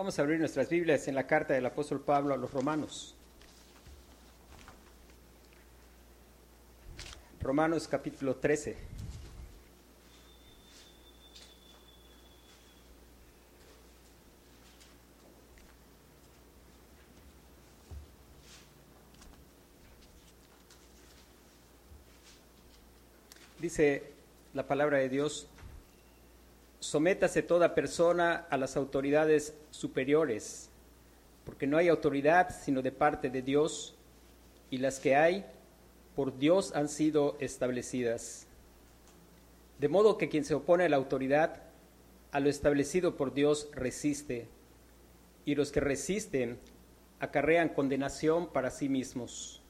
Vamos a abrir nuestras Biblias en la carta del apóstol Pablo a los romanos. Romanos capítulo 13. Dice la palabra de Dios, sométase toda persona a las autoridades superiores, porque no hay autoridad sino de parte de Dios, y las que hay por Dios han sido establecidas. De modo que quien se opone a la autoridad, a lo establecido por Dios resiste, y los que resisten acarrean condenación para sí mismos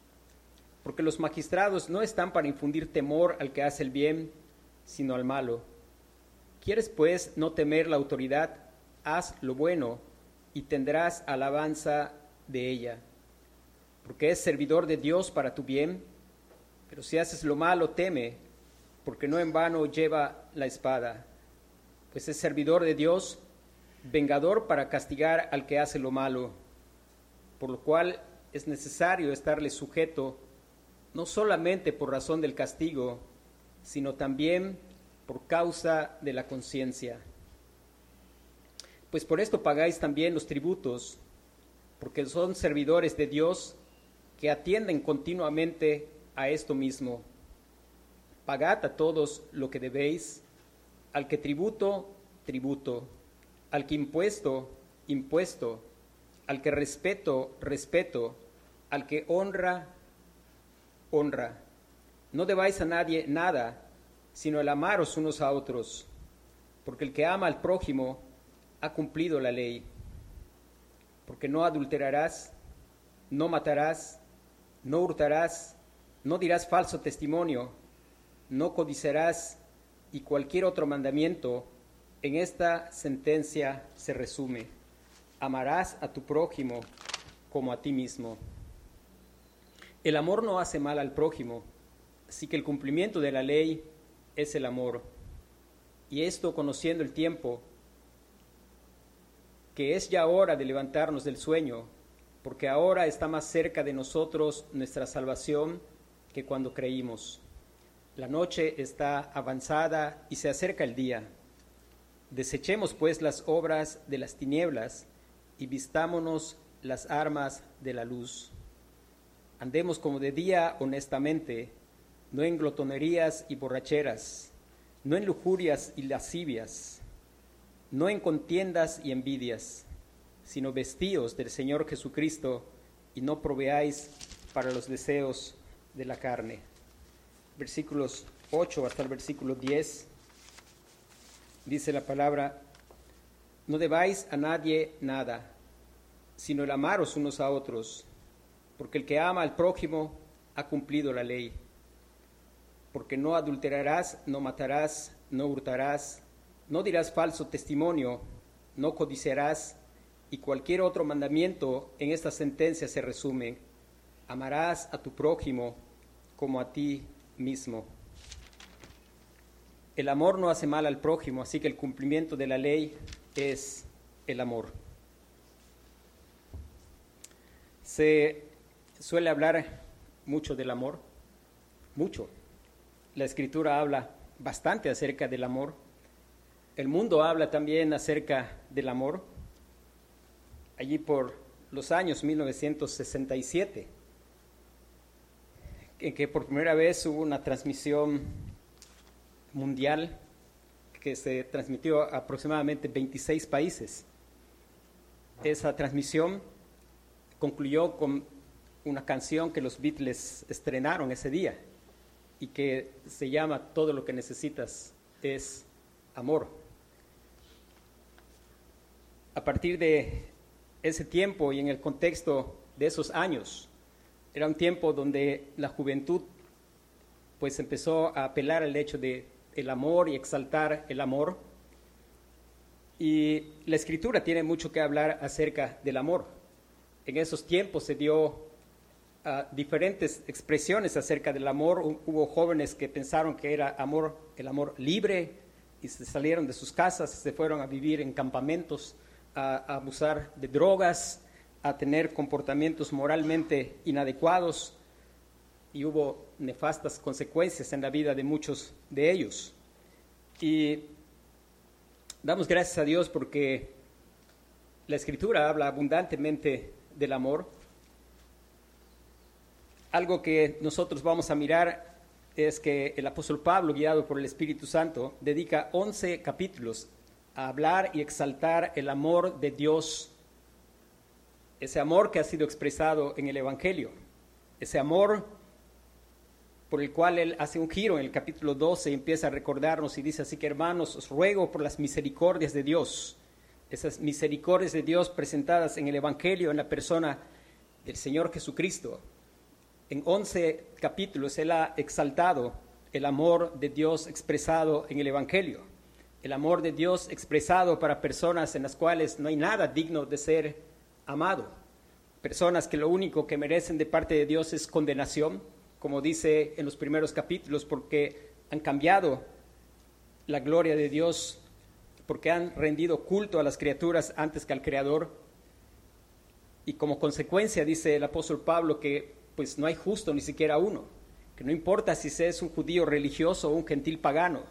porque los magistrados no están para infundir temor al que hace el bien, sino al malo. ¿Quieres pues no temer la autoridad? Haz lo bueno y tendrás alabanza de ella, porque es servidor de Dios para tu bien, pero si haces lo malo, teme, porque no en vano lleva la espada, pues es servidor de Dios, vengador para castigar al que hace lo malo, por lo cual es necesario estarle sujeto no solamente por razón del castigo, sino también por causa de la conciencia. Pues por esto pagáis también los tributos, porque son servidores de Dios que atienden continuamente a esto mismo. Pagad a todos lo que debéis, al que tributo, tributo, al que impuesto, impuesto, al que respeto, respeto, al que honra, honra. No debáis a nadie nada, sino el amaros unos a otros, porque el que ama al prójimo ha cumplido la ley. Porque no adulterarás, no matarás, no hurtarás, no dirás falso testimonio, no codiciarás y cualquier otro mandamiento, en esta sentencia se resume. Amarás a tu prójimo como a ti mismo. El amor no hace mal al prójimo, así que el cumplimiento de la ley es el amor. Y esto conociendo el tiempo, que es ya hora de levantarnos del sueño, porque ahora está más cerca de nosotros nuestra salvación que cuando creímos. La noche está avanzada y se acerca el día. Desechemos pues las obras de las tinieblas y vistámonos las armas de la luz. Andemos como de día honestamente, no en glotonerías y borracheras, no en lujurias y lascivias, no en contiendas y envidias, sino vestíos del Señor Jesucristo y no proveáis para los deseos de la carne. Versículos 8 hasta el versículo 10 dice la palabra, no debáis a nadie nada, sino el amaros unos a otros porque el que ama al prójimo ha cumplido la ley. Porque no adulterarás, no matarás, no hurtarás, no dirás falso testimonio, no codiciarás, y cualquier otro mandamiento en esta sentencia se resume. Amarás a tu prójimo como a ti mismo. El amor no hace mal al prójimo, así que el cumplimiento de la ley es el amor. Se suele hablar mucho del amor, mucho. La escritura habla bastante acerca del amor. El mundo habla también acerca del amor. Allí por los años 1967, en que por primera vez hubo una transmisión mundial que se transmitió a aproximadamente 26 países. Esa transmisión concluyó con una canción que los Beatles estrenaron ese día y que se llama Todo lo que necesitas es amor. A partir de ese tiempo y en el contexto de esos años, era un tiempo donde la juventud pues empezó a apelar al hecho de el amor y exaltar el amor. Y la escritura tiene mucho que hablar acerca del amor. En esos tiempos se dio diferentes expresiones acerca del amor. Hubo jóvenes que pensaron que era amor, el amor libre y se salieron de sus casas, se fueron a vivir en campamentos a, a abusar de drogas, a tener comportamientos moralmente inadecuados y hubo nefastas consecuencias en la vida de muchos de ellos. Y damos gracias a Dios porque la escritura habla abundantemente del amor. Algo que nosotros vamos a mirar es que el apóstol Pablo, guiado por el Espíritu Santo, dedica 11 capítulos a hablar y exaltar el amor de Dios, ese amor que ha sido expresado en el Evangelio, ese amor por el cual él hace un giro en el capítulo 12 y empieza a recordarnos y dice así que hermanos, os ruego por las misericordias de Dios, esas misericordias de Dios presentadas en el Evangelio en la persona del Señor Jesucristo. En 11 capítulos él ha exaltado el amor de Dios expresado en el Evangelio, el amor de Dios expresado para personas en las cuales no hay nada digno de ser amado, personas que lo único que merecen de parte de Dios es condenación, como dice en los primeros capítulos, porque han cambiado la gloria de Dios, porque han rendido culto a las criaturas antes que al Creador. Y como consecuencia dice el apóstol Pablo que pues no hay justo ni siquiera uno, que no importa si se es un judío religioso o un gentil pagano,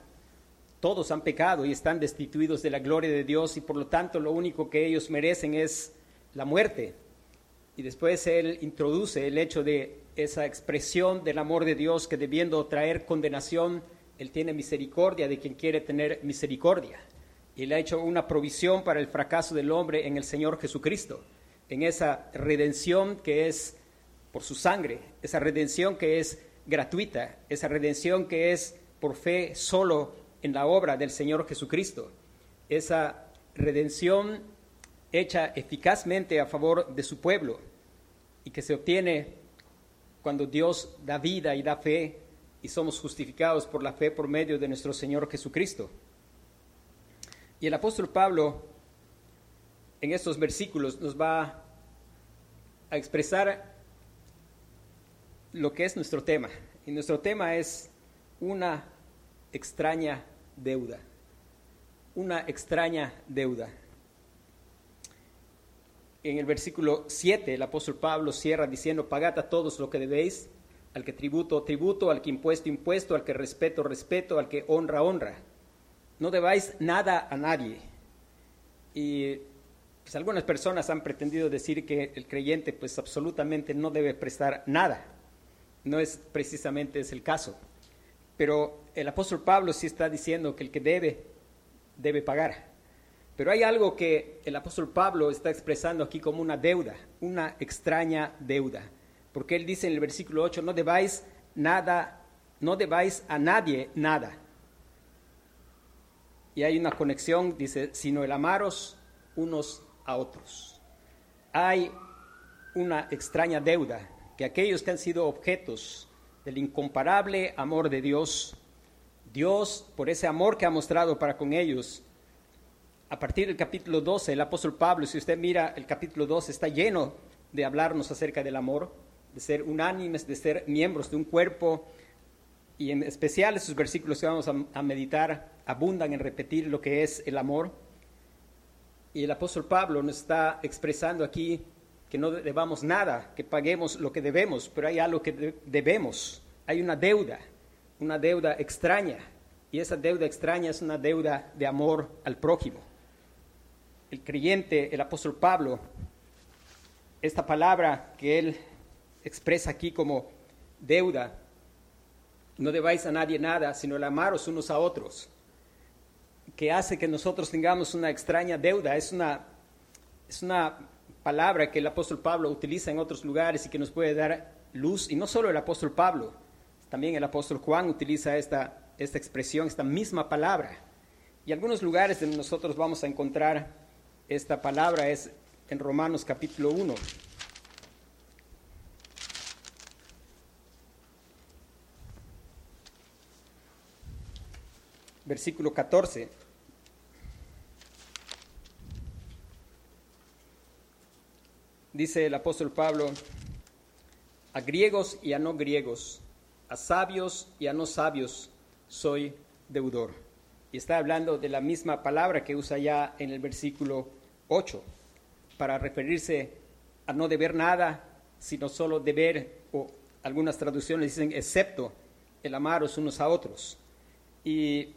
todos han pecado y están destituidos de la gloria de Dios y por lo tanto lo único que ellos merecen es la muerte. Y después él introduce el hecho de esa expresión del amor de Dios que debiendo traer condenación, Él tiene misericordia de quien quiere tener misericordia. Y Él ha hecho una provisión para el fracaso del hombre en el Señor Jesucristo, en esa redención que es por su sangre, esa redención que es gratuita, esa redención que es por fe solo en la obra del Señor Jesucristo, esa redención hecha eficazmente a favor de su pueblo y que se obtiene cuando Dios da vida y da fe y somos justificados por la fe por medio de nuestro Señor Jesucristo. Y el apóstol Pablo en estos versículos nos va a expresar lo que es nuestro tema. Y nuestro tema es una extraña deuda. Una extraña deuda en el versículo 7 el apóstol Pablo cierra diciendo, pagad a todos lo que debéis, al que tributo, tributo, al que impuesto, impuesto, al que respeto, respeto, al que honra, honra. No debáis nada a nadie. Y pues algunas personas han pretendido decir que el creyente pues absolutamente no debe prestar nada. No es precisamente es el caso. Pero el apóstol Pablo sí está diciendo que el que debe, debe pagar. Pero hay algo que el apóstol Pablo está expresando aquí como una deuda, una extraña deuda. Porque él dice en el versículo 8, no debáis nada, no debáis a nadie nada. Y hay una conexión, dice, sino el amaros unos a otros. Hay una extraña deuda que aquellos que han sido objetos del incomparable amor de Dios, Dios, por ese amor que ha mostrado para con ellos, a partir del capítulo 12, el apóstol Pablo, si usted mira el capítulo 12, está lleno de hablarnos acerca del amor, de ser unánimes, de ser miembros de un cuerpo, y en especial esos versículos que vamos a, meditar abundan en repetir lo que es el amor. Y el apóstol Pablo nos está expresando aquí que no debamos nada, que paguemos lo que debemos, pero hay algo que debemos, hay una deuda, una deuda extraña, y esa deuda extraña es una deuda de amor al prójimo. El creyente, el apóstol Pablo, esta palabra que él expresa aquí como deuda, no debáis a nadie nada, sino el amaros unos a otros, que hace que nosotros tengamos una extraña deuda, es una, es una palabra que el apóstol Pablo utiliza en otros lugares y que nos puede dar luz, y no solo el apóstol Pablo, también el apóstol Juan utiliza esta, esta expresión, esta misma palabra. Y algunos lugares donde nosotros vamos a encontrar esta palabra es en Romanos capítulo 1. Versículo 14. Dice el apóstol Pablo, a griegos y a no griegos, a sabios y a no sabios soy deudor. Y está hablando de la misma palabra que usa ya en el versículo 8, para referirse a no deber nada, sino solo deber, o algunas traducciones dicen excepto el amaros unos a otros. ¿Y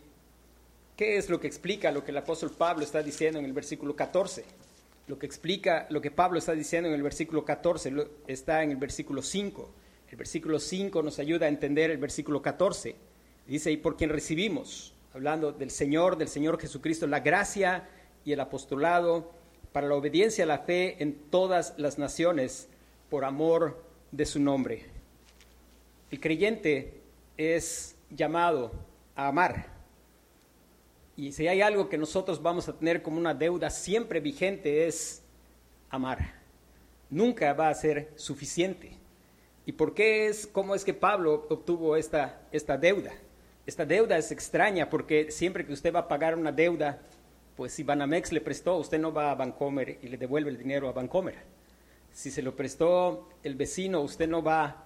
qué es lo que explica lo que el apóstol Pablo está diciendo en el versículo 14? Lo que explica lo que Pablo está diciendo en el versículo 14 está en el versículo 5. El versículo 5 nos ayuda a entender el versículo 14. Dice, y por quien recibimos, hablando del Señor, del Señor Jesucristo, la gracia y el apostolado para la obediencia a la fe en todas las naciones por amor de su nombre. El creyente es llamado a amar. Y si hay algo que nosotros vamos a tener como una deuda siempre vigente es amar. Nunca va a ser suficiente. ¿Y por qué es, cómo es que Pablo obtuvo esta, esta deuda? Esta deuda es extraña porque siempre que usted va a pagar una deuda, pues si Banamex le prestó, usted no va a Bancomer y le devuelve el dinero a Bancomer. Si se lo prestó el vecino, usted no va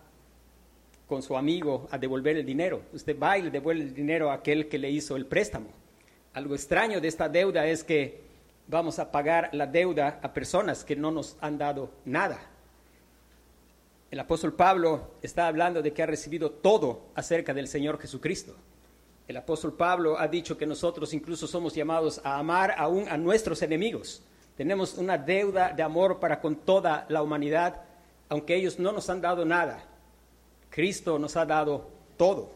con su amigo a devolver el dinero. Usted va y le devuelve el dinero a aquel que le hizo el préstamo. Algo extraño de esta deuda es que vamos a pagar la deuda a personas que no nos han dado nada. El apóstol Pablo está hablando de que ha recibido todo acerca del Señor Jesucristo. El apóstol Pablo ha dicho que nosotros incluso somos llamados a amar aún a nuestros enemigos. Tenemos una deuda de amor para con toda la humanidad, aunque ellos no nos han dado nada. Cristo nos ha dado todo.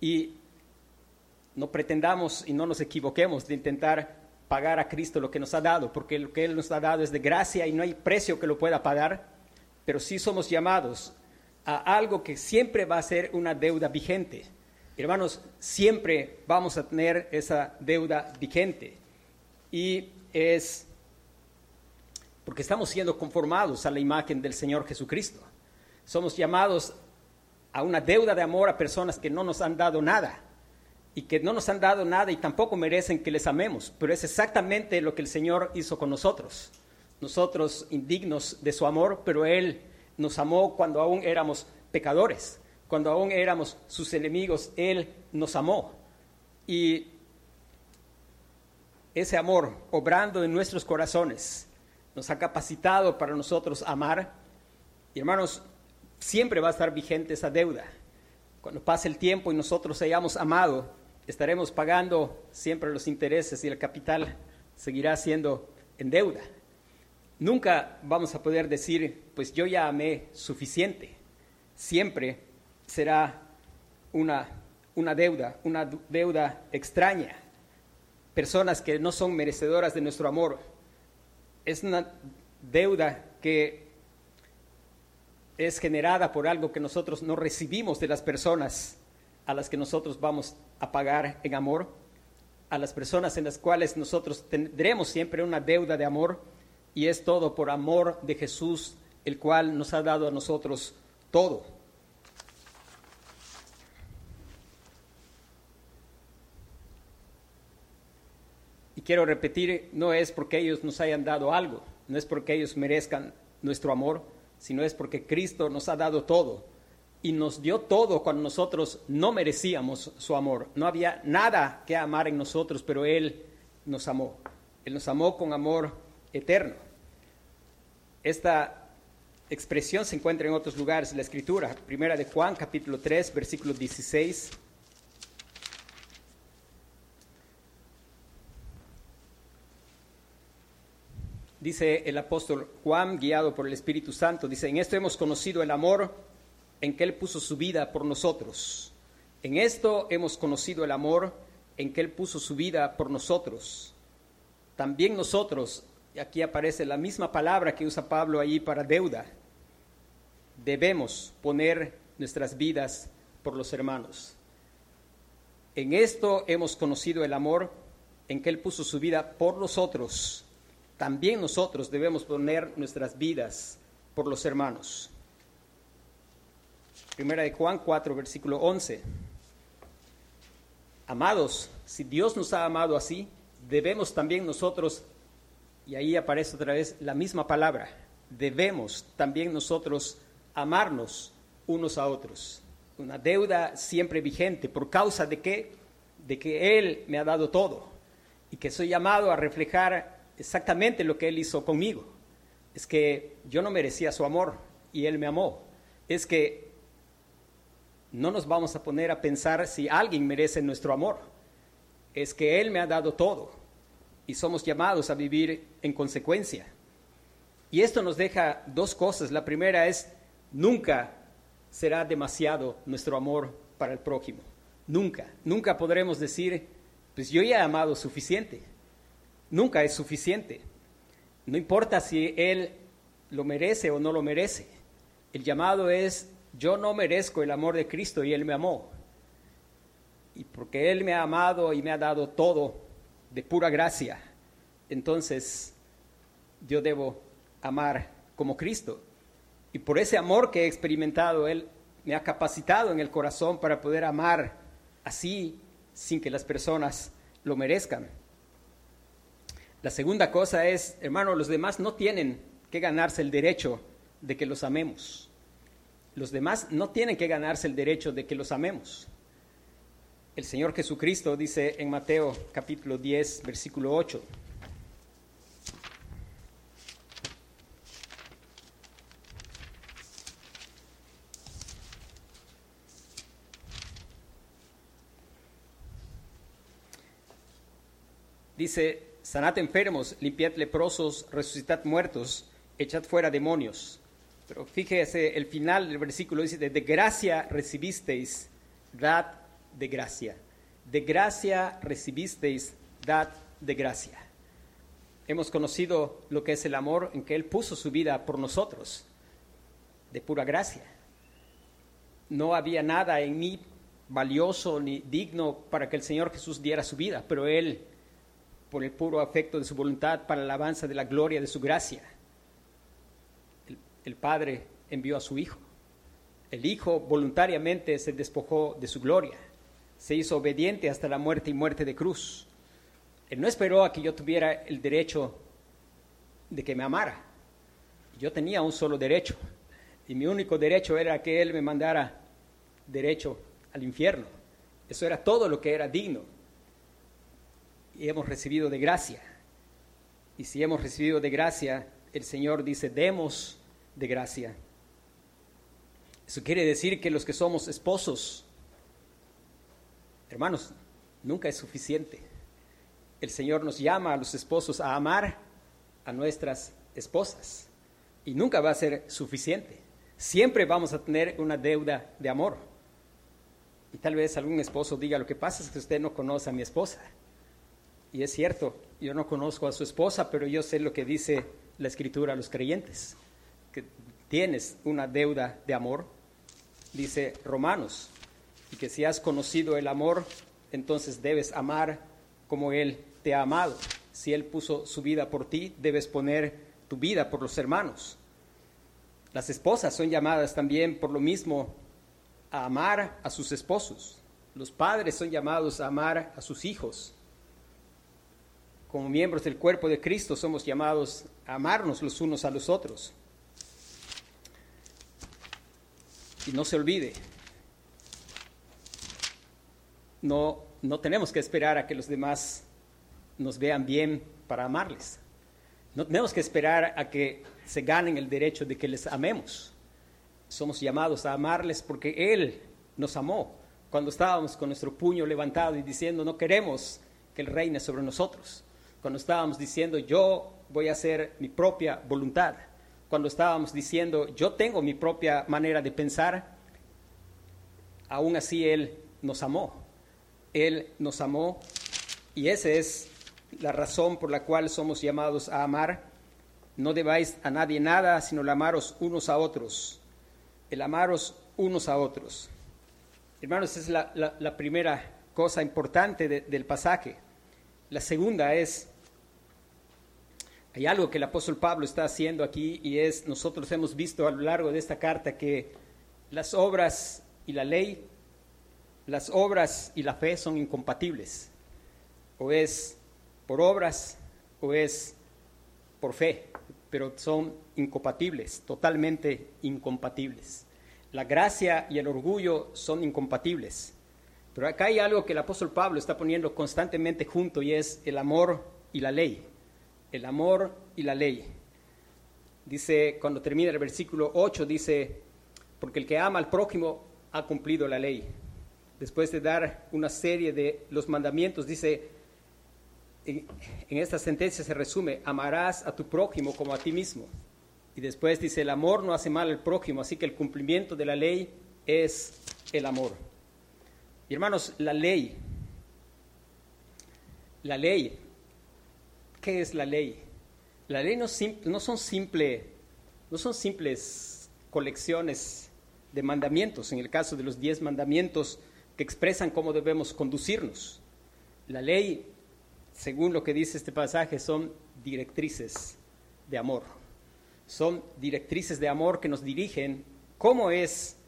Y no pretendamos y no nos equivoquemos de intentar pagar a Cristo lo que nos ha dado, porque lo que Él nos ha dado es de gracia y no hay precio que lo pueda pagar, pero sí somos llamados a algo que siempre va a ser una deuda vigente. Hermanos, siempre vamos a tener esa deuda vigente. Y es porque estamos siendo conformados a la imagen del Señor Jesucristo. Somos llamados a una deuda de amor a personas que no nos han dado nada y que no nos han dado nada y tampoco merecen que les amemos, pero es exactamente lo que el Señor hizo con nosotros. Nosotros indignos de su amor, pero Él nos amó cuando aún éramos pecadores cuando aún éramos sus enemigos, Él nos amó. Y ese amor, obrando en nuestros corazones, nos ha capacitado para nosotros amar. Y hermanos, siempre va a estar vigente esa deuda. Cuando pase el tiempo y nosotros hayamos amado, estaremos pagando siempre los intereses y el capital seguirá siendo en deuda. Nunca vamos a poder decir, pues yo ya amé suficiente. Siempre será una, una deuda, una deuda extraña. Personas que no son merecedoras de nuestro amor. Es una deuda que es generada por algo que nosotros no recibimos de las personas a las que nosotros vamos a pagar en amor, a las personas en las cuales nosotros tendremos siempre una deuda de amor, y es todo por amor de Jesús, el cual nos ha dado a nosotros todo. quiero repetir, no es porque ellos nos hayan dado algo, no es porque ellos merezcan nuestro amor, sino es porque Cristo nos ha dado todo y nos dio todo cuando nosotros no merecíamos su amor. No había nada que amar en nosotros, pero Él nos amó. Él nos amó con amor eterno. Esta expresión se encuentra en otros lugares de la Escritura. Primera de Juan, capítulo 3, versículo 16. dice el apóstol Juan, guiado por el Espíritu Santo, dice, en esto hemos conocido el amor en que Él puso su vida por nosotros. En esto hemos conocido el amor en que Él puso su vida por nosotros. También nosotros, aquí aparece la misma palabra que usa Pablo ahí para deuda, debemos poner nuestras vidas por los hermanos. En esto hemos conocido el amor en que Él puso su vida por nosotros también nosotros debemos poner nuestras vidas por los hermanos. Primera de Juan 4, versículo 11. Amados, si Dios nos ha amado así, debemos también nosotros, y ahí aparece otra vez la misma palabra, debemos también nosotros amarnos unos a otros. Una deuda siempre vigente, ¿por causa de qué? De que Él me ha dado todo y que soy llamado a reflejar exactamente lo que Él hizo conmigo. Es que yo no merecía su amor y Él me amó. Es que no nos vamos a poner a pensar si alguien merece nuestro amor. Es que Él me ha dado todo y somos llamados a vivir en consecuencia. Y esto nos deja dos cosas. La primera es, nunca será demasiado nuestro amor para el prójimo. Nunca, nunca podremos decir, pues yo ya he amado suficiente. Nunca es suficiente. No importa si Él lo merece o no lo merece. El llamado es, yo no merezco el amor de Cristo y Él me amó. Y porque Él me ha amado y me ha dado todo de pura gracia, entonces yo debo amar como Cristo. Y por ese amor que he experimentado, Él me ha capacitado en el corazón para poder amar así sin que las personas lo merezcan. La segunda cosa es, hermano, los demás no tienen que ganarse el derecho de que los amemos. Los demás no tienen que ganarse el derecho de que los amemos. El Señor Jesucristo dice en Mateo capítulo 10, versículo 8. Dice, sanad enfermos, limpiad leprosos, resucitad muertos, echad fuera demonios. Pero fíjese, el final del versículo dice, de, gracia recibisteis, dad de gracia. De gracia recibisteis, dad de gracia. Hemos conocido lo que es el amor en que Él puso su vida por nosotros, de pura gracia. No había nada en mí valioso ni digno para que el Señor Jesús diera su vida, pero Él por el puro afecto de su voluntad para la alabanza de la gloria de su gracia. El, Padre envió a su Hijo. El Hijo voluntariamente se despojó de su gloria, se hizo obediente hasta la muerte y muerte de cruz. Él no esperó a que yo tuviera el derecho de que me amara. Yo tenía un solo derecho, y mi único derecho era que Él me mandara derecho al infierno. Eso era todo lo que era digno y hemos recibido de gracia. Y si hemos recibido de gracia, el Señor dice, demos de gracia. Eso quiere decir que los que somos esposos, hermanos, nunca es suficiente. El Señor nos llama a los esposos a amar a nuestras esposas y nunca va a ser suficiente. Siempre vamos a tener una deuda de amor. Y tal vez algún esposo diga, lo que pasa es que usted no conoce a mi esposa. Y es cierto, yo no conozco a su esposa, pero yo sé lo que dice la escritura a los creyentes, que tienes una deuda de amor, dice Romanos, y que si has conocido el amor, entonces debes amar como Él te ha amado. Si Él puso su vida por ti, debes poner tu vida por los hermanos. Las esposas son llamadas también por lo mismo a amar a sus esposos. Los padres son llamados a amar a sus hijos como miembros del cuerpo de Cristo somos llamados a amarnos los unos a los otros. Y no se olvide, no, no tenemos que esperar a que los demás nos vean bien para amarles. No tenemos que esperar a que se ganen el derecho de que les amemos. Somos llamados a amarles porque Él nos amó cuando estábamos con nuestro puño levantado y diciendo no queremos que Él reine sobre nosotros cuando estábamos diciendo yo voy a hacer mi propia voluntad, cuando estábamos diciendo yo tengo mi propia manera de pensar, aún así Él nos amó. Él nos amó y esa es la razón por la cual somos llamados a amar. No debáis a nadie nada, sino el amaros unos a otros. El amaros unos a otros. Hermanos, esa es la, primera cosa importante del pasaje. La segunda es hay algo que el apóstol Pablo está haciendo aquí y es, nosotros hemos visto a lo largo de esta carta que las obras y la ley, las obras y la fe son incompatibles. O es por obras o es por fe, pero son incompatibles, totalmente incompatibles. La gracia y el orgullo son incompatibles. Pero acá hay algo que el apóstol Pablo está poniendo constantemente junto y es el amor y la ley el amor y la ley. Dice, cuando termina el versículo 8, dice, porque el que ama al prójimo ha cumplido la ley. Después de dar una serie de los mandamientos, dice, en, esta sentencia se resume, amarás a tu prójimo como a ti mismo. Y después dice, el amor no hace mal al prójimo, así que el cumplimiento de la ley es el amor. Y hermanos, la ley, la ley, ¿qué es la ley? La ley no, no son, simple, no son simples colecciones de mandamientos, en el caso de los diez mandamientos que expresan cómo debemos conducirnos. La ley, según lo que dice este pasaje, son directrices de amor. Son directrices de amor que nos dirigen cómo es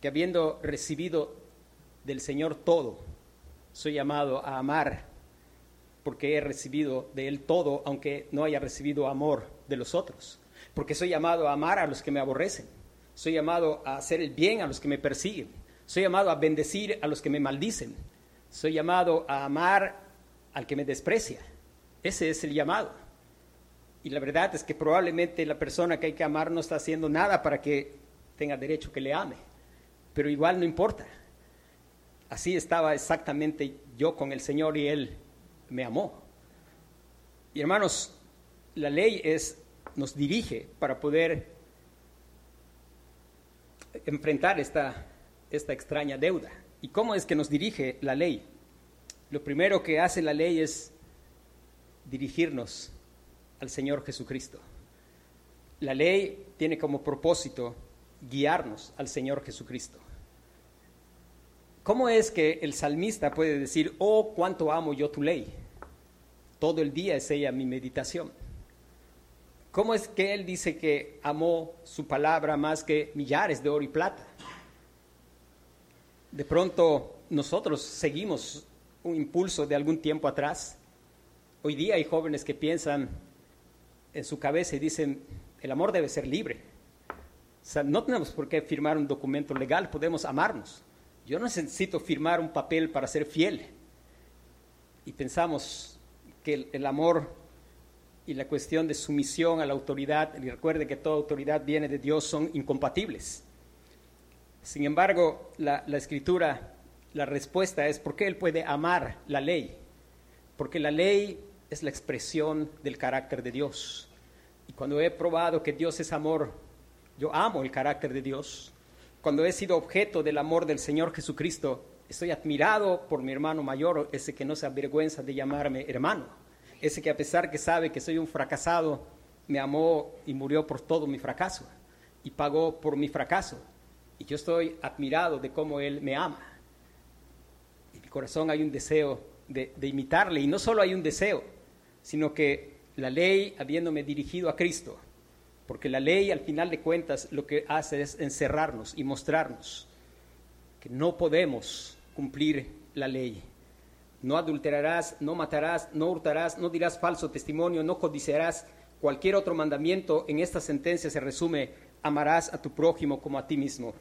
que habiendo recibido del Señor todo, soy llamado a amar porque he recibido de Él todo, aunque no haya recibido amor de los otros. Porque soy llamado a amar a los que me aborrecen. Soy llamado a hacer el bien a los que me persiguen. Soy llamado a bendecir a los que me maldicen. Soy llamado a amar al que me desprecia. Ese es el llamado. Y la verdad es que probablemente la persona que hay que amar no está haciendo nada para que tenga derecho que le ame. Pero igual no importa. Así estaba exactamente yo con el Señor y Él me amó. Y hermanos, la ley es, nos dirige para poder enfrentar esta, esta extraña deuda. ¿Y cómo es que nos dirige la ley? Lo primero que hace la ley es dirigirnos al Señor Jesucristo. La ley tiene como propósito guiarnos al Señor Jesucristo. ¿Cómo es que el salmista puede decir, oh, cuánto amo yo tu ley? Todo el día es ella mi meditación. ¿Cómo es que él dice que amó su palabra más que millares de oro y plata? De pronto nosotros seguimos un impulso de algún tiempo atrás. Hoy día hay jóvenes que piensan en su cabeza y dicen, el amor debe ser libre. No tenemos por qué firmar un documento legal, podemos amarnos. Yo no necesito firmar un papel para ser fiel. Y pensamos que el, amor y la cuestión de sumisión a la autoridad, y recuerde que toda autoridad viene de Dios, son incompatibles. Sin embargo, la, la escritura, la respuesta es ¿por qué Él puede amar la ley? Porque la ley es la expresión del carácter de Dios. Y cuando he probado que Dios es amor, yo amo el carácter de Dios cuando he sido objeto del amor del Señor Jesucristo, estoy admirado por mi hermano mayor, ese que no se avergüenza de llamarme hermano, ese que a pesar que sabe que soy un fracasado, me amó y murió por todo mi fracaso y pagó por mi fracaso. Y yo estoy admirado de cómo Él me ama. En mi corazón hay un deseo de, de imitarle, y no solo hay un deseo, sino que la ley, habiéndome dirigido a Cristo, porque la ley al final de cuentas lo que hace es encerrarnos y mostrarnos que no podemos cumplir la ley. No adulterarás, no matarás, no hurtarás, no dirás falso testimonio, no codiciarás. Cualquier otro mandamiento en esta sentencia se resume, amarás a tu prójimo como a ti mismo.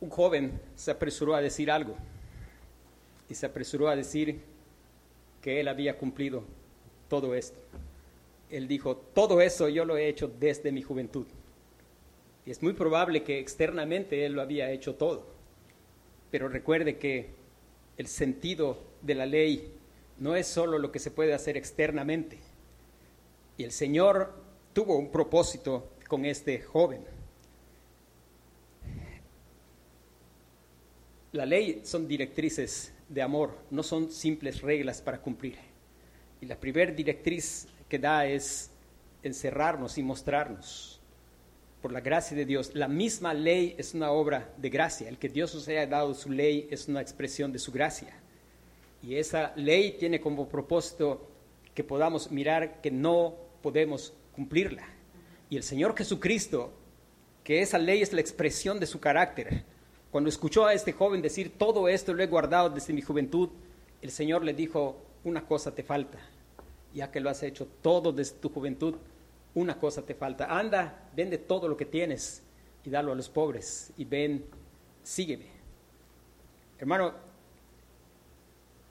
Un joven se apresuró a decir algo y se apresuró a decir que él había cumplido todo esto. Él dijo, todo eso yo lo he hecho desde mi juventud. Y es muy probable que externamente él lo había hecho todo. Pero recuerde que el sentido de la ley no es solo lo que se puede hacer externamente. Y el Señor tuvo un propósito con este joven. La ley son directrices de amor, no son simples reglas para cumplir. Y la primera directriz que da es encerrarnos y mostrarnos por la gracia de Dios. La misma ley es una obra de gracia. El que Dios os haya dado su ley es una expresión de su gracia. Y esa ley tiene como propósito que podamos mirar que no podemos cumplirla. Y el Señor Jesucristo, que esa ley es la expresión de su carácter, cuando escuchó a este joven decir, todo esto lo he guardado desde mi juventud, el Señor le dijo, una cosa te falta ya que lo has hecho todo desde tu juventud, una cosa te falta. Anda, vende todo lo que tienes y dalo a los pobres y ven, sígueme. Hermano,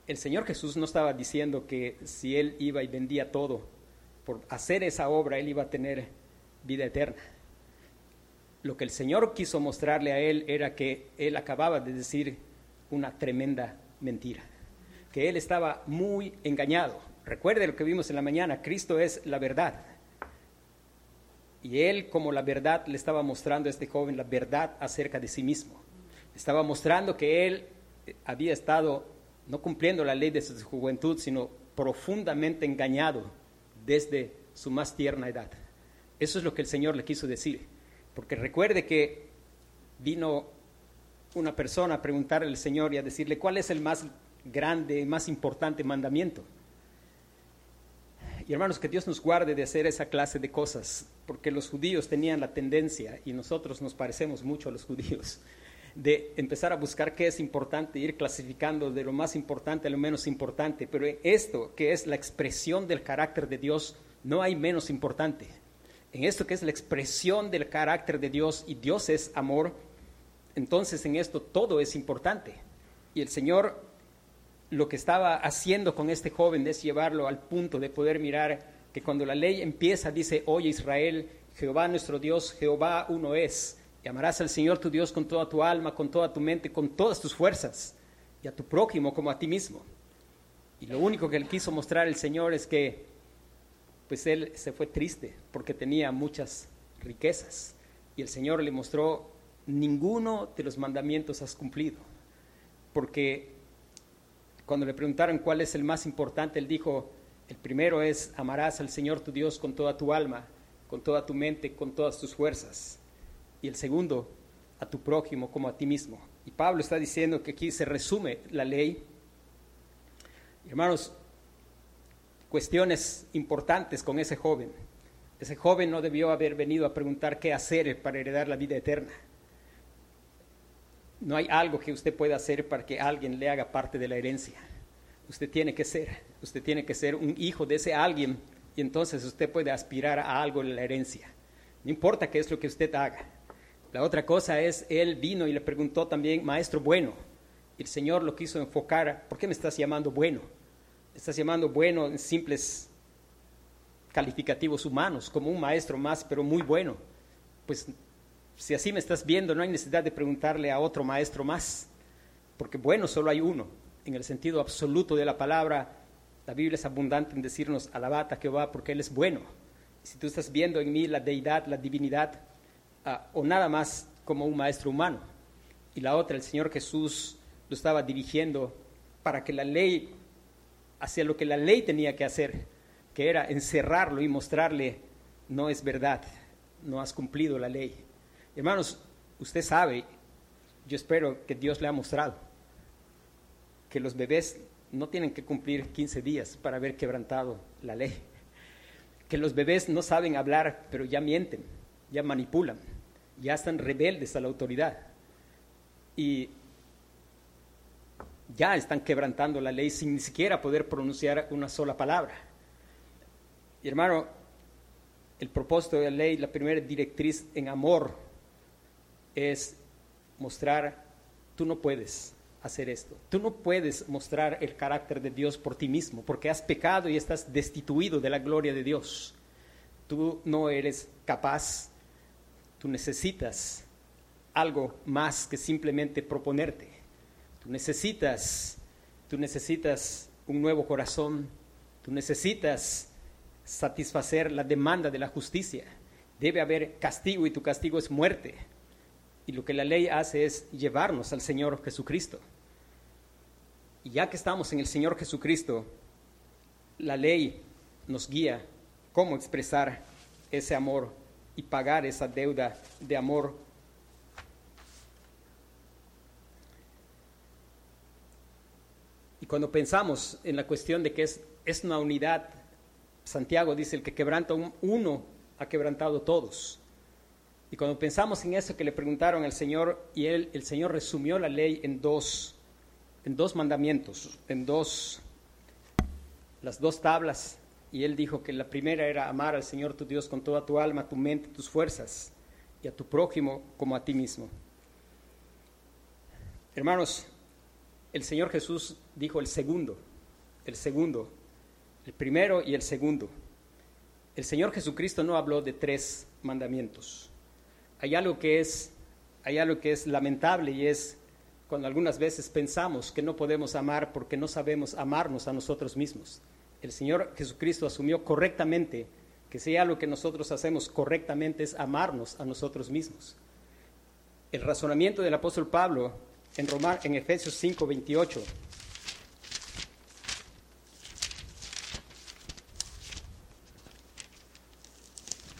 el Señor Jesús no estaba diciendo que si Él iba y vendía todo, por hacer esa obra Él iba a tener vida eterna. Lo que el Señor quiso mostrarle a Él era que Él acababa de decir una tremenda mentira, que Él estaba muy engañado. Recuerde lo que vimos en la mañana, Cristo es la verdad. Y Él como la verdad le estaba mostrando a este joven la verdad acerca de sí mismo. Estaba mostrando que Él había estado no cumpliendo la ley de su juventud, sino profundamente engañado desde su más tierna edad. Eso es lo que el Señor le quiso decir. Porque recuerde que vino una persona a preguntarle al Señor y a decirle cuál es el más grande, más importante mandamiento. Y hermanos, que Dios nos guarde de hacer esa clase de cosas, porque los judíos tenían la tendencia, y nosotros nos parecemos mucho a los judíos, de empezar a buscar qué es importante, ir clasificando de lo más importante a lo menos importante. Pero esto, que es la expresión del carácter de Dios, no hay menos importante. En esto que es la expresión del carácter de Dios y Dios es amor, entonces en esto todo es importante. Y el Señor lo que estaba haciendo con este joven es llevarlo al punto de poder mirar que cuando la ley empieza dice, oye Israel, Jehová nuestro Dios, Jehová uno es y amarás al Señor tu Dios con toda tu alma, con toda tu mente, con todas tus fuerzas, y a tu prójimo como a ti mismo. Y lo único que él quiso mostrar el Señor es que, pues él se fue triste porque tenía muchas riquezas. Y el Señor le mostró, ninguno de los mandamientos has cumplido. Porque cuando le preguntaron cuál es el más importante, él dijo, el primero es, amarás al Señor tu Dios con toda tu alma, con toda tu mente, con todas tus fuerzas y el segundo a tu prójimo como a ti mismo. Y Pablo está diciendo que aquí se resume la ley. Hermanos, cuestiones importantes con ese joven. Ese joven no debió haber venido a preguntar qué hacer para heredar la vida eterna. No hay algo que usted pueda hacer para que alguien le haga parte de la herencia. Usted tiene que ser, usted tiene que ser un hijo de ese alguien y entonces usted puede aspirar a algo en la herencia. No importa qué es lo que usted haga. La otra cosa es, él vino y le preguntó también, maestro bueno. el Señor lo quiso enfocar, ¿por qué me estás llamando bueno? Estás llamando bueno en simples calificativos humanos, como un maestro más, pero muy bueno. Pues si así me estás viendo, no hay necesidad de preguntarle a otro maestro más, porque bueno solo hay uno. En el sentido absoluto de la palabra, la Biblia es abundante en decirnos, alabata a Jehová porque Él es bueno. si tú estás viendo en mí la deidad, la divinidad, o nada más como un maestro humano. Y la otra, el Señor Jesús lo estaba dirigiendo para que la ley, hacia lo que la ley tenía que hacer, que era encerrarlo y mostrarle, no es verdad, no has cumplido la ley. Hermanos, usted sabe, yo espero que Dios le ha mostrado, que los bebés no tienen que cumplir 15 días para haber quebrantado la ley, que los bebés no saben hablar, pero ya mienten, ya manipulan ya están rebeldes a la autoridad y ya están quebrantando la ley sin ni siquiera poder pronunciar una sola palabra. Y hermano, el propósito de la ley, la primera directriz en amor es mostrar, tú no puedes hacer esto, tú no puedes mostrar el carácter de Dios por ti mismo, porque has pecado y estás destituido de la gloria de Dios. Tú no eres capaz Tú necesitas algo más que simplemente proponerte. Tú necesitas, tú necesitas un nuevo corazón. Tú necesitas satisfacer la demanda de la justicia. Debe haber castigo y tu castigo es muerte. Y lo que la ley hace es llevarnos al Señor Jesucristo. Y ya que estamos en el Señor Jesucristo, la ley nos guía cómo expresar ese amor y pagar esa deuda de amor. Y cuando pensamos en la cuestión de que es, es una unidad, Santiago dice, el que quebranta uno ha quebrantado todos. Y cuando pensamos en eso que le preguntaron al Señor, y él, el Señor resumió la ley en dos, en dos mandamientos, en dos, las dos tablas y él dijo que la primera era amar al Señor tu Dios con toda tu alma, tu mente, tus fuerzas, y a tu prójimo como a ti mismo. Hermanos, el Señor Jesús dijo el segundo, el segundo, el primero y el segundo. El Señor Jesucristo no habló de tres mandamientos. Hay algo que es, hay algo que es lamentable y es cuando algunas veces pensamos que no podemos amar porque no sabemos amarnos a nosotros mismos. El Señor Jesucristo asumió correctamente que si algo que nosotros hacemos correctamente es amarnos a nosotros mismos. El razonamiento del apóstol Pablo en, en Efesios 5, 28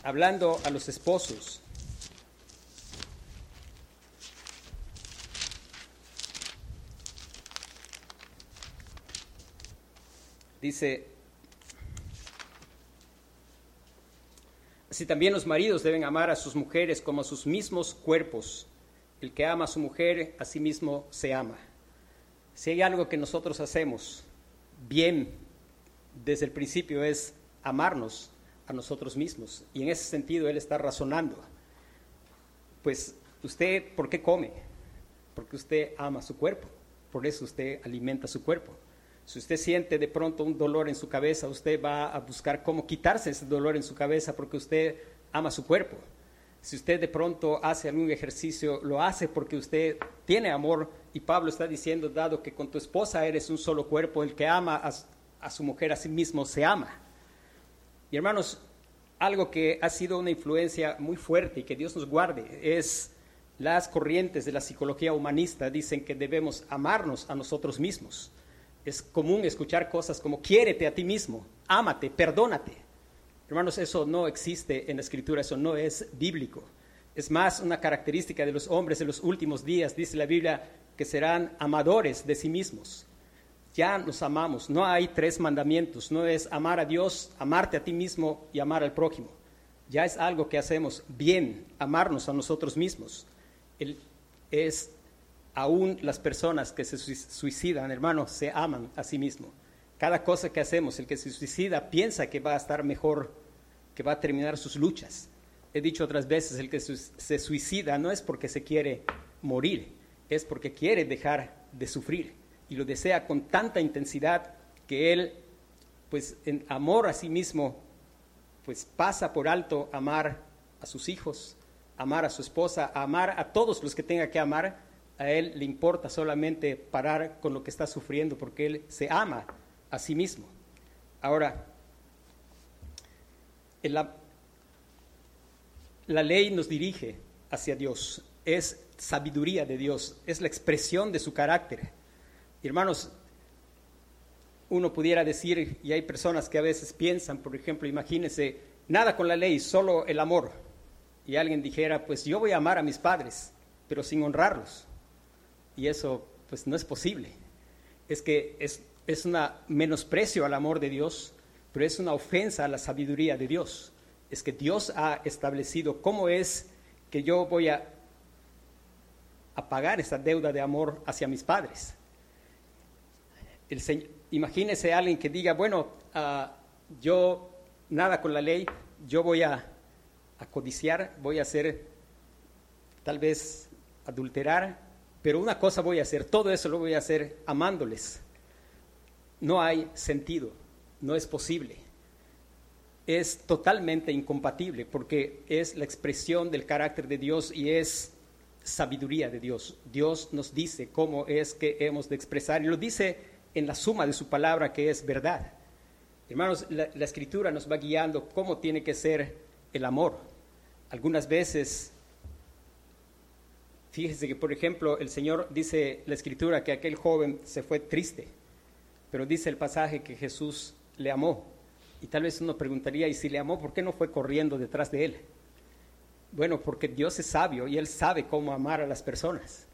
hablando a los esposos. Dice, así también los maridos deben amar a sus mujeres como a sus mismos cuerpos. El que ama a su mujer, a sí mismo se ama. Si hay algo que nosotros hacemos bien desde el principio es amarnos a nosotros mismos. Y en ese sentido Él está razonando. Pues usted, ¿por qué come? Porque usted ama su cuerpo. Por eso usted alimenta su cuerpo. Si usted siente de pronto un dolor en su cabeza, usted va a buscar cómo quitarse ese dolor en su cabeza porque usted ama su cuerpo. Si usted de pronto hace algún ejercicio, lo hace porque usted tiene amor. Y Pablo está diciendo, dado que con tu esposa eres un solo cuerpo, el que ama a, su mujer a sí mismo se ama. Y hermanos, algo que ha sido una influencia muy fuerte y que Dios nos guarde es las corrientes de la psicología humanista dicen que debemos amarnos a nosotros mismos. Es común escuchar cosas como quiérete a ti mismo, ámate, perdónate. Hermanos, eso no existe en la escritura, eso no es bíblico. Es más una característica de los hombres de los últimos días, dice la Biblia, que serán amadores de sí mismos ya nos amamos. No hay tres mandamientos, no es amar a Dios, amarte a ti mismo y amar al prójimo. Ya es algo que hacemos bien, amarnos a nosotros mismos. es aún las personas que se suicidan, hermano, se aman a sí mismo. Cada cosa que hacemos, el que se suicida piensa que va a estar mejor, que va a terminar sus luchas. He dicho otras veces, el que se suicida no es porque se quiere morir, es porque quiere dejar de sufrir y lo desea con tanta intensidad que él, pues en amor a sí mismo, pues pasa por alto amar a sus hijos, amar a su esposa, amar a todos los que tenga que amar, a él le importa solamente parar con lo que está sufriendo porque él se ama a sí mismo. Ahora, la, ley nos dirige hacia Dios, es sabiduría de Dios, es la expresión de su carácter hermanos, uno pudiera decir, y hay personas que a veces piensan, por ejemplo, imagínense, nada con la ley, solo el amor. Y alguien dijera, pues yo voy a amar a mis padres, pero sin honrarlos. Y eso, pues no es posible. Es que es, es un menosprecio al amor de Dios, pero es una ofensa a la sabiduría de Dios. Es que Dios ha establecido cómo es que yo voy a, pagar esa deuda de amor hacia mis padres imagínese a alguien que diga, bueno, ah, yo nada con la ley, yo voy a, a codiciar, voy a hacer, tal vez adulterar, pero una cosa voy a hacer, todo eso lo voy a hacer amándoles. No hay sentido, no es posible. Es totalmente incompatible porque es la expresión del carácter de Dios y es sabiduría de Dios. Dios nos dice cómo es que hemos de expresar y lo dice en la suma de su palabra que es verdad. Hermanos, la, escritura nos va guiando cómo tiene que ser el amor. Algunas veces, fíjese que por ejemplo el Señor dice la escritura que aquel joven se fue triste, pero dice el pasaje que Jesús le amó. Y tal vez uno preguntaría, ¿y si le amó, por qué no fue corriendo detrás de él? Bueno, porque Dios es sabio y Él sabe cómo amar a las personas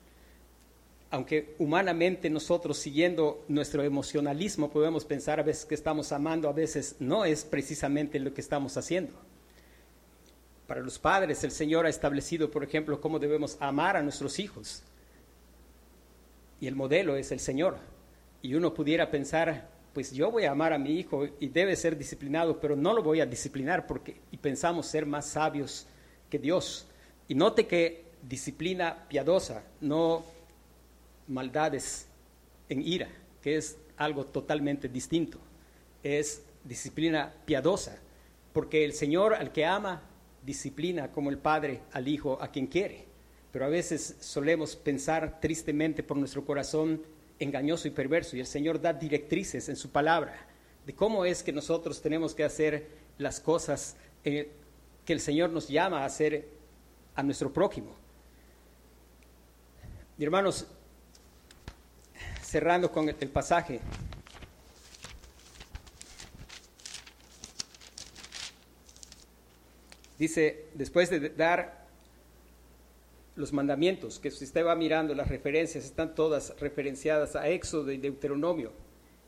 aunque humanamente nosotros siguiendo nuestro emocionalismo podemos pensar a veces que estamos amando, a veces no es precisamente lo que estamos haciendo. Para los padres el Señor ha establecido, por ejemplo, cómo debemos amar a nuestros hijos. Y el modelo es el Señor. Y uno pudiera pensar, pues yo voy a amar a mi hijo y debe ser disciplinado, pero no lo voy a disciplinar porque y pensamos ser más sabios que Dios. Y note que disciplina piadosa, no maldades en ira, que es algo totalmente distinto. Es disciplina piadosa, porque el Señor al que ama, disciplina como el Padre al Hijo a quien quiere. Pero a veces solemos pensar tristemente por nuestro corazón engañoso y perverso, y el Señor da directrices en su palabra de cómo es que nosotros tenemos que hacer las cosas eh, que el Señor nos llama a hacer a nuestro prójimo. Hermanos, cerrando con el pasaje, dice, después de dar los mandamientos, que si usted va mirando las referencias, están todas referenciadas a Éxodo y Deuteronomio,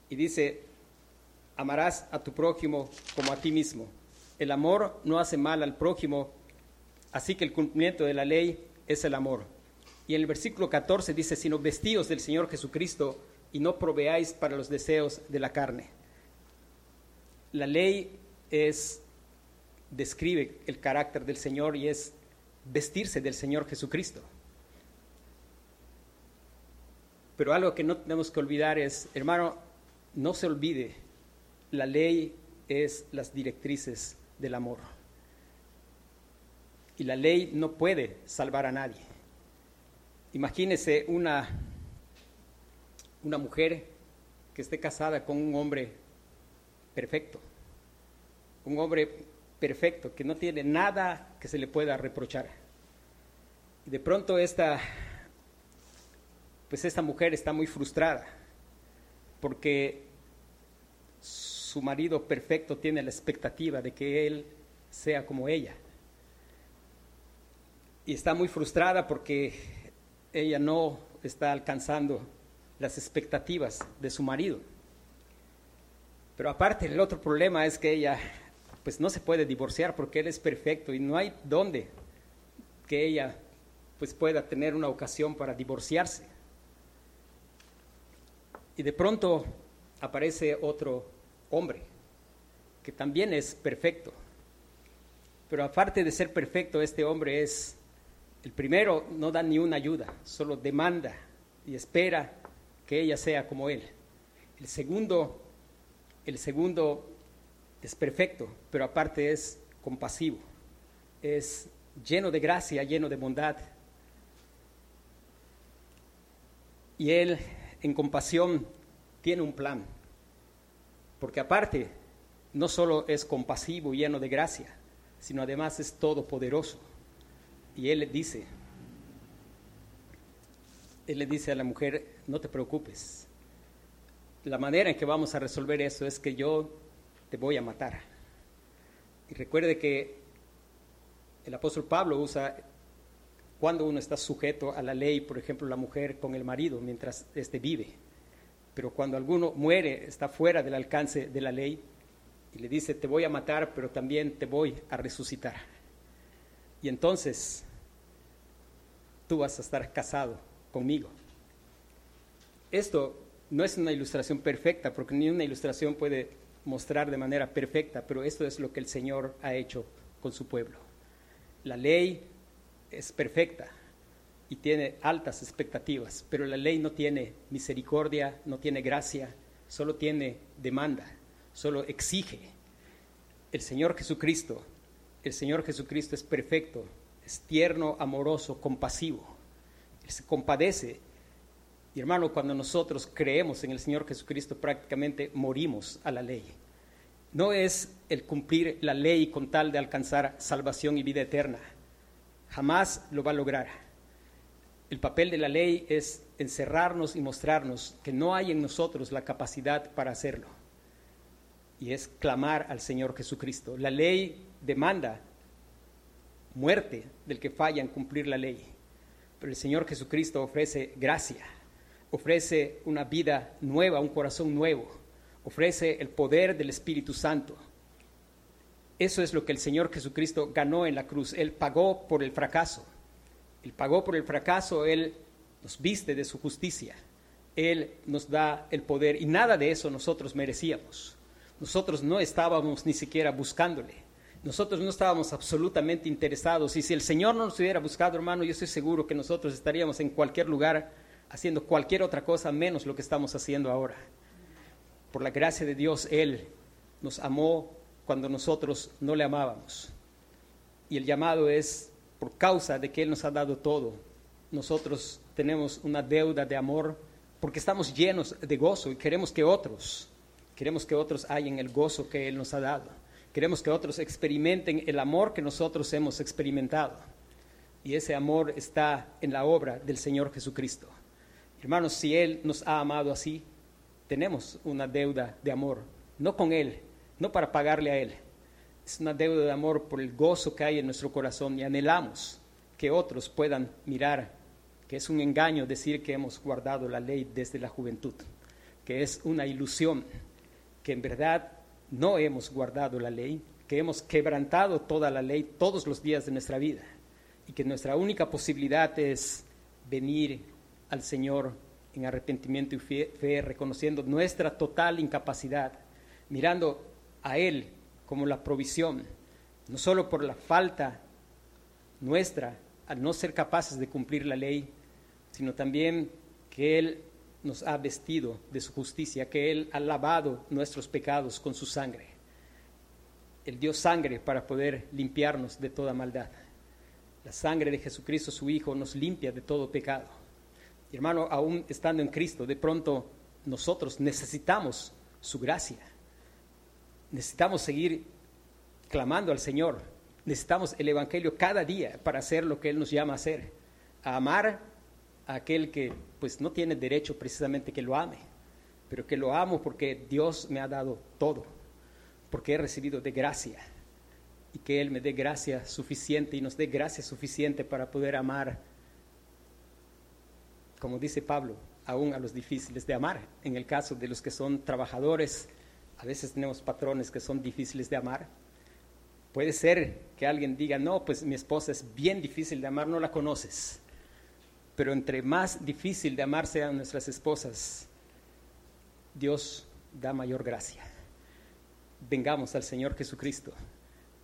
y dice, amarás a tu prójimo como a ti mismo. El amor no hace mal al prójimo, así que el cumplimiento de la ley es el amor. Y en el versículo 14 dice, sino vestidos del Señor Jesucristo y no proveáis para los deseos de la carne. La ley es, describe el carácter del Señor y es vestirse del Señor Jesucristo. Pero algo que no tenemos que olvidar es, hermano, no se olvide, la ley es las directrices del amor. Y la ley no puede salvar a nadie. Imagínese una, una mujer que esté casada con un hombre perfecto, un hombre perfecto, que no tiene nada que se le pueda reprochar. Y de pronto esta, pues esta mujer está muy frustrada, porque su marido perfecto tiene la expectativa de que él sea como ella. Y está muy frustrada porque ella no está alcanzando las expectativas de su marido. Pero aparte el otro problema es que ella pues no se puede divorciar porque él es perfecto y no hay dónde que ella pues pueda tener una ocasión para divorciarse. Y de pronto aparece otro hombre que también es perfecto. Pero aparte de ser perfecto, este hombre es el primero no da ni una ayuda, solo demanda y espera que ella sea como él. El segundo, el segundo es perfecto, pero aparte es compasivo, es lleno de gracia, lleno de bondad. Y él en compasión tiene un plan, porque aparte no solo es compasivo, lleno de gracia, sino además es todopoderoso. Y él le dice, él le dice a la mujer, no te preocupes. La manera en que vamos a resolver eso es que yo te voy a matar. Y recuerde que el apóstol Pablo usa cuando uno está sujeto a la ley, por ejemplo, la mujer con el marido mientras éste vive. Pero cuando alguno muere, está fuera del alcance de la ley y le dice, te voy a matar, pero también te voy a resucitar. Y entonces tú vas a estar casado conmigo. Esto no es una ilustración perfecta, porque ni una ilustración puede mostrar de manera perfecta, pero esto es lo que el Señor ha hecho con su pueblo. La ley es perfecta y tiene altas expectativas, pero la ley no tiene misericordia, no tiene gracia, solo tiene demanda, solo exige. El Señor Jesucristo el Señor Jesucristo es perfecto, es tierno, amoroso, compasivo. Se compadece. Y hermano, cuando nosotros creemos en el Señor Jesucristo, prácticamente morimos a la ley. No es el cumplir la ley con tal de alcanzar salvación y vida eterna. Jamás lo va a lograr. El papel de la ley es encerrarnos y mostrarnos que no hay en nosotros la capacidad para hacerlo. Y es clamar al Señor Jesucristo. La ley demanda muerte del que falla en cumplir la ley. Pero el Señor Jesucristo ofrece gracia, ofrece una vida nueva, un corazón nuevo, ofrece el poder del Espíritu Santo. Eso es lo que el Señor Jesucristo ganó en la cruz. Él pagó por el fracaso. Él pagó por el fracaso, Él nos viste de su justicia. Él nos da el poder y nada de eso nosotros merecíamos. Nosotros no estábamos ni siquiera buscándole. Nosotros no estábamos absolutamente interesados y si el Señor no nos hubiera buscado, hermano, yo estoy seguro que nosotros estaríamos en cualquier lugar haciendo cualquier otra cosa menos lo que estamos haciendo ahora. Por la gracia de Dios, Él nos amó cuando nosotros no le amábamos. Y el llamado es por causa de que Él nos ha dado todo. Nosotros tenemos una deuda de amor porque estamos llenos de gozo y queremos que otros, queremos que otros hayan el gozo que Él nos ha dado. Queremos que otros experimenten el amor que nosotros hemos experimentado. Y ese amor está en la obra del Señor Jesucristo. Hermanos, si Él nos ha amado así, tenemos una deuda de amor, no con Él, no para pagarle a Él. Es una deuda de amor por el gozo que hay en nuestro corazón y anhelamos que otros puedan mirar que es un engaño decir que hemos guardado la ley desde la juventud, que es una ilusión, que en verdad no hemos guardado la ley, que hemos quebrantado toda la ley todos los días de nuestra vida y que nuestra única posibilidad es venir al Señor en arrepentimiento y fe, reconociendo nuestra total incapacidad, mirando a Él como la provisión, no solo por la falta nuestra al no ser capaces de cumplir la ley, sino también que Él nos ha vestido de su justicia, que Él ha lavado nuestros pecados con su sangre. Él dio sangre para poder limpiarnos de toda maldad. La sangre de Jesucristo, su Hijo, nos limpia de todo pecado. Hermano, aún estando en Cristo, de pronto nosotros necesitamos su gracia. Necesitamos seguir clamando al Señor. Necesitamos el Evangelio cada día para hacer lo que Él nos llama a hacer. A amar aquel que pues no tiene derecho precisamente que lo ame, pero que lo amo porque Dios me ha dado todo, porque he recibido de gracia y que Él me dé gracia suficiente y nos dé gracia suficiente para poder amar, como dice Pablo, aún a los difíciles de amar. En el caso de los que son trabajadores, a veces tenemos patrones que son difíciles de amar. Puede ser que alguien diga, no, pues mi esposa es bien difícil de amar, no la conoces pero entre más difícil de amar sean nuestras esposas, Dios da mayor gracia. Vengamos al Señor Jesucristo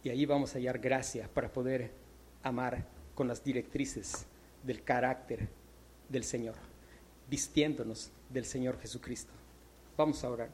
y ahí vamos a hallar gracia para poder amar con las directrices del carácter del Señor, vistiéndonos del Señor Jesucristo. Vamos a orar.